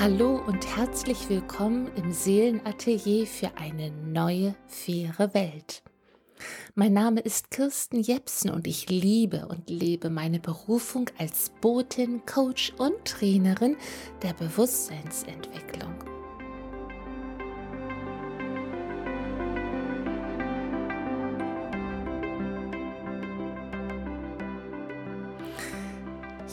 Hallo und herzlich willkommen im Seelenatelier für eine neue, faire Welt. Mein Name ist Kirsten Jepsen und ich liebe und lebe meine Berufung als Botin, Coach und Trainerin der Bewusstseinsentwicklung.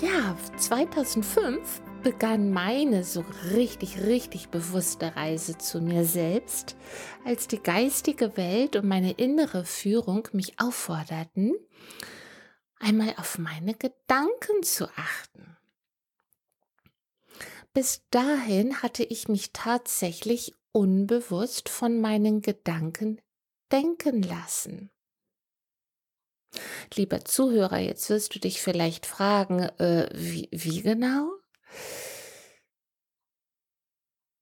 Ja, 2005 begann meine so richtig, richtig bewusste Reise zu mir selbst, als die geistige Welt und meine innere Führung mich aufforderten, einmal auf meine Gedanken zu achten. Bis dahin hatte ich mich tatsächlich unbewusst von meinen Gedanken denken lassen. Lieber Zuhörer, jetzt wirst du dich vielleicht fragen, äh, wie, wie genau?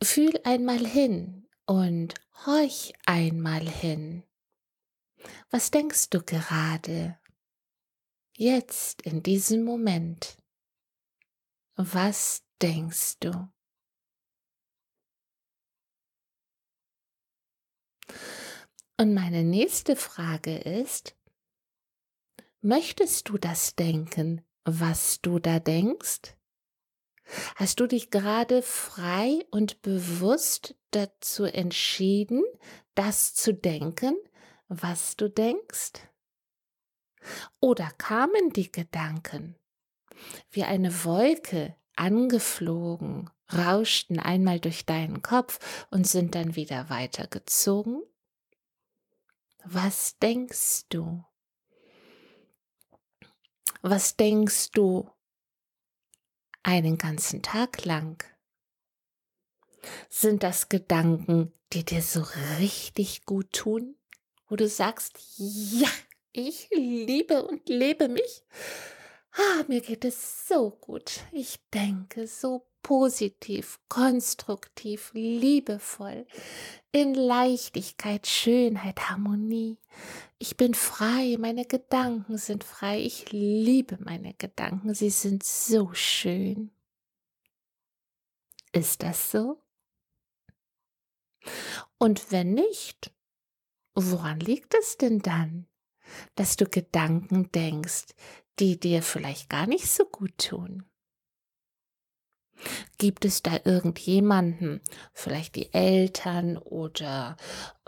Fühl einmal hin und horch einmal hin. Was denkst du gerade? Jetzt in diesem Moment. Was denkst du? Und meine nächste Frage ist, möchtest du das denken, was du da denkst? Hast du dich gerade frei und bewusst dazu entschieden, das zu denken, was du denkst? Oder kamen die Gedanken wie eine Wolke angeflogen, rauschten einmal durch deinen Kopf und sind dann wieder weitergezogen? Was denkst du? Was denkst du einen ganzen Tag lang? Sind das Gedanken, die dir so richtig gut tun, wo du sagst, ja, ich liebe und lebe mich? Ah, mir geht es so gut. Ich denke so positiv, konstruktiv, liebevoll, in Leichtigkeit, Schönheit, Harmonie. Ich bin frei, meine Gedanken sind frei, ich liebe meine Gedanken, sie sind so schön. Ist das so? Und wenn nicht, woran liegt es denn dann, dass du Gedanken denkst, die dir vielleicht gar nicht so gut tun? Gibt es da irgendjemanden, vielleicht die Eltern oder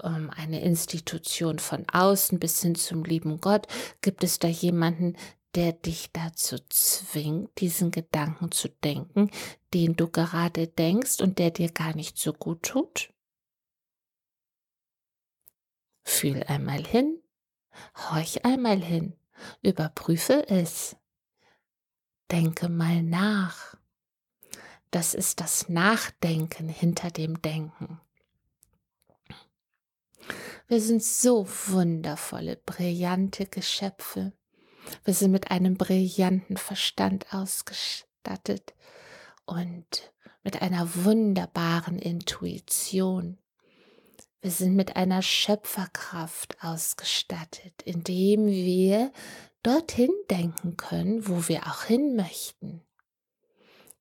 ähm, eine Institution von außen bis hin zum lieben Gott? Gibt es da jemanden, der dich dazu zwingt, diesen Gedanken zu denken, den du gerade denkst und der dir gar nicht so gut tut? Fühl einmal hin, horch einmal hin, überprüfe es, denke mal nach. Das ist das Nachdenken hinter dem Denken. Wir sind so wundervolle, brillante Geschöpfe. Wir sind mit einem brillanten Verstand ausgestattet und mit einer wunderbaren Intuition. Wir sind mit einer Schöpferkraft ausgestattet, indem wir dorthin denken können, wo wir auch hin möchten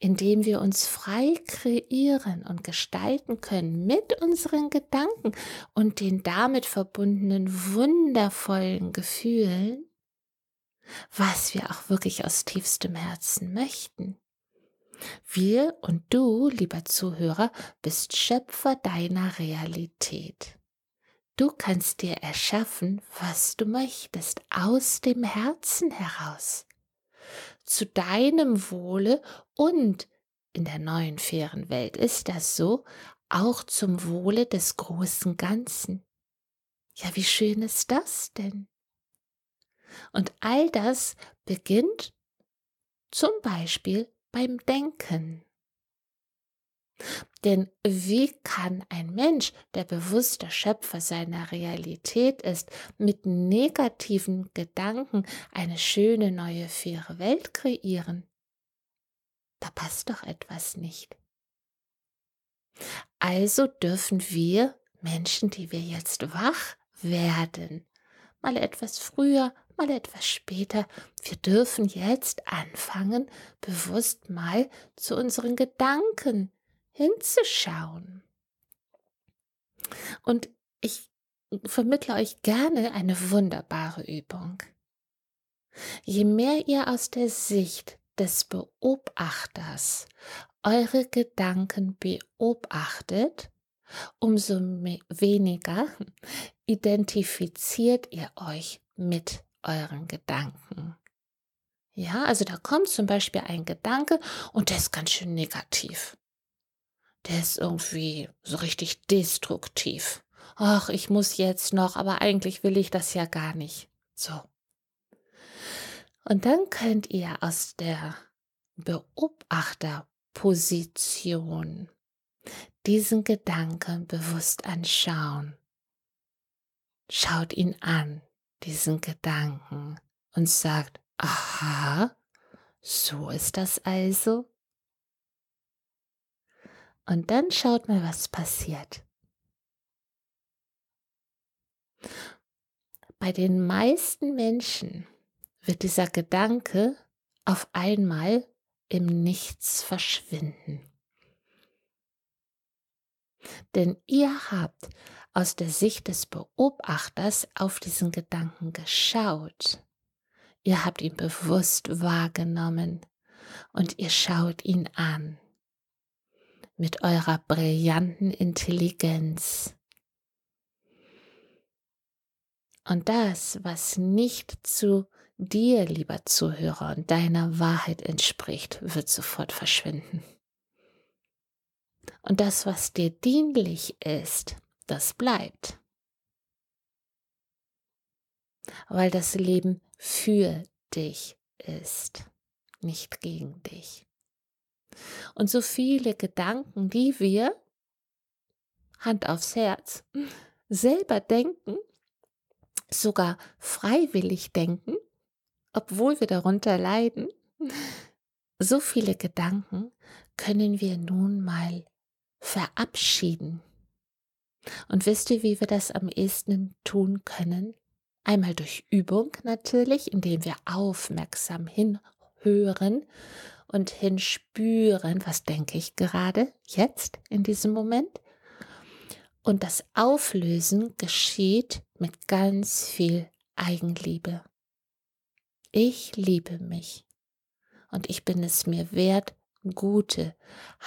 indem wir uns frei kreieren und gestalten können mit unseren Gedanken und den damit verbundenen wundervollen Gefühlen, was wir auch wirklich aus tiefstem Herzen möchten. Wir und du, lieber Zuhörer, bist Schöpfer deiner Realität. Du kannst dir erschaffen, was du möchtest, aus dem Herzen heraus zu deinem Wohle und in der neuen fairen Welt ist das so, auch zum Wohle des großen Ganzen. Ja, wie schön ist das denn? Und all das beginnt zum Beispiel beim Denken. Denn wie kann ein Mensch, der bewusster Schöpfer seiner Realität ist, mit negativen Gedanken eine schöne neue faire Welt kreieren? Da passt doch etwas nicht. Also dürfen wir Menschen, die wir jetzt wach werden, mal etwas früher, mal etwas später, wir dürfen jetzt anfangen, bewusst mal zu unseren Gedanken hinzuschauen. Und ich vermittle euch gerne eine wunderbare Übung. Je mehr ihr aus der Sicht des Beobachters eure Gedanken beobachtet, umso weniger identifiziert ihr euch mit euren Gedanken. Ja, also da kommt zum Beispiel ein Gedanke und der ist ganz schön negativ. Der ist irgendwie so richtig destruktiv. Ach, ich muss jetzt noch, aber eigentlich will ich das ja gar nicht. So. Und dann könnt ihr aus der Beobachterposition diesen Gedanken bewusst anschauen. Schaut ihn an, diesen Gedanken, und sagt, aha, so ist das also. Und dann schaut mal, was passiert. Bei den meisten Menschen wird dieser Gedanke auf einmal im Nichts verschwinden. Denn ihr habt aus der Sicht des Beobachters auf diesen Gedanken geschaut. Ihr habt ihn bewusst wahrgenommen und ihr schaut ihn an mit eurer brillanten Intelligenz. Und das, was nicht zu dir, lieber Zuhörer, und deiner Wahrheit entspricht, wird sofort verschwinden. Und das, was dir dienlich ist, das bleibt. Weil das Leben für dich ist, nicht gegen dich. Und so viele Gedanken, die wir, Hand aufs Herz, selber denken, sogar freiwillig denken, obwohl wir darunter leiden, so viele Gedanken können wir nun mal verabschieden. Und wisst ihr, wie wir das am ehesten tun können? Einmal durch Übung natürlich, indem wir aufmerksam hinhören und hinspüren, was denke ich gerade jetzt in diesem Moment. Und das Auflösen geschieht mit ganz viel Eigenliebe. Ich liebe mich und ich bin es mir wert, gute,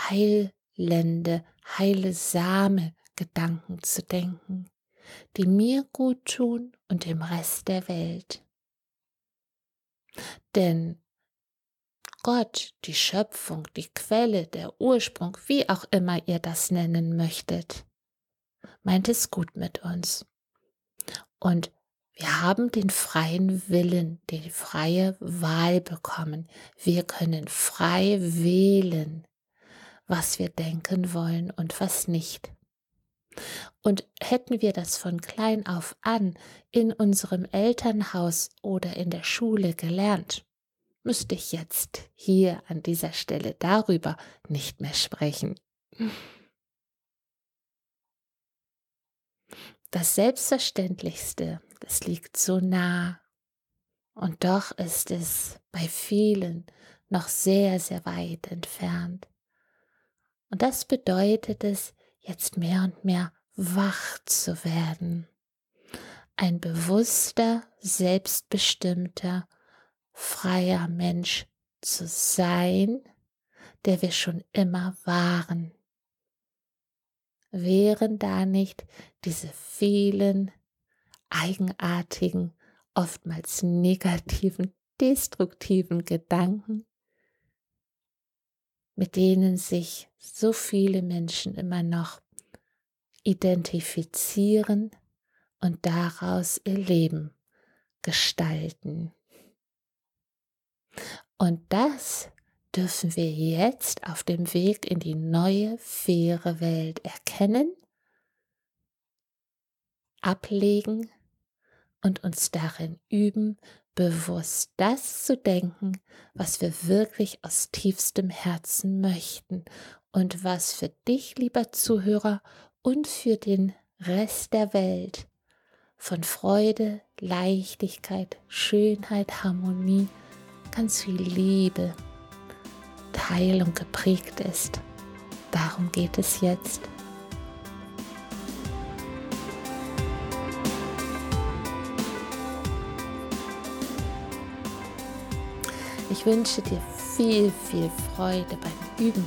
heilende, heilsame Gedanken zu denken, die mir gut tun und dem Rest der Welt. Denn Gott, die Schöpfung, die Quelle, der Ursprung, wie auch immer ihr das nennen möchtet, meint es gut mit uns. Und wir haben den freien Willen, die freie Wahl bekommen. Wir können frei wählen, was wir denken wollen und was nicht. Und hätten wir das von klein auf an in unserem Elternhaus oder in der Schule gelernt, müsste ich jetzt hier an dieser Stelle darüber nicht mehr sprechen. Das Selbstverständlichste, das liegt so nah. Und doch ist es bei vielen noch sehr, sehr weit entfernt. Und das bedeutet es, jetzt mehr und mehr wach zu werden. Ein bewusster, selbstbestimmter, freier Mensch zu sein, der wir schon immer waren wären da nicht diese vielen eigenartigen, oftmals negativen, destruktiven Gedanken, mit denen sich so viele Menschen immer noch identifizieren und daraus ihr Leben gestalten. Und das dürfen wir jetzt auf dem Weg in die neue, faire Welt erkennen, ablegen und uns darin üben, bewusst das zu denken, was wir wirklich aus tiefstem Herzen möchten und was für dich, lieber Zuhörer, und für den Rest der Welt von Freude, Leichtigkeit, Schönheit, Harmonie, ganz viel Liebe Heilung geprägt ist. Darum geht es jetzt. Ich wünsche dir viel, viel Freude beim Üben.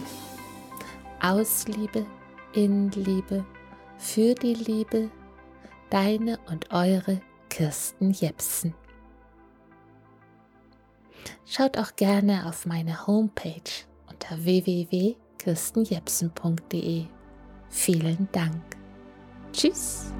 Aus Liebe, in Liebe, für die Liebe, deine und eure Kirsten Jepsen. Schaut auch gerne auf meine Homepage unter www.kirstenjepsen.de. Vielen Dank. Tschüss.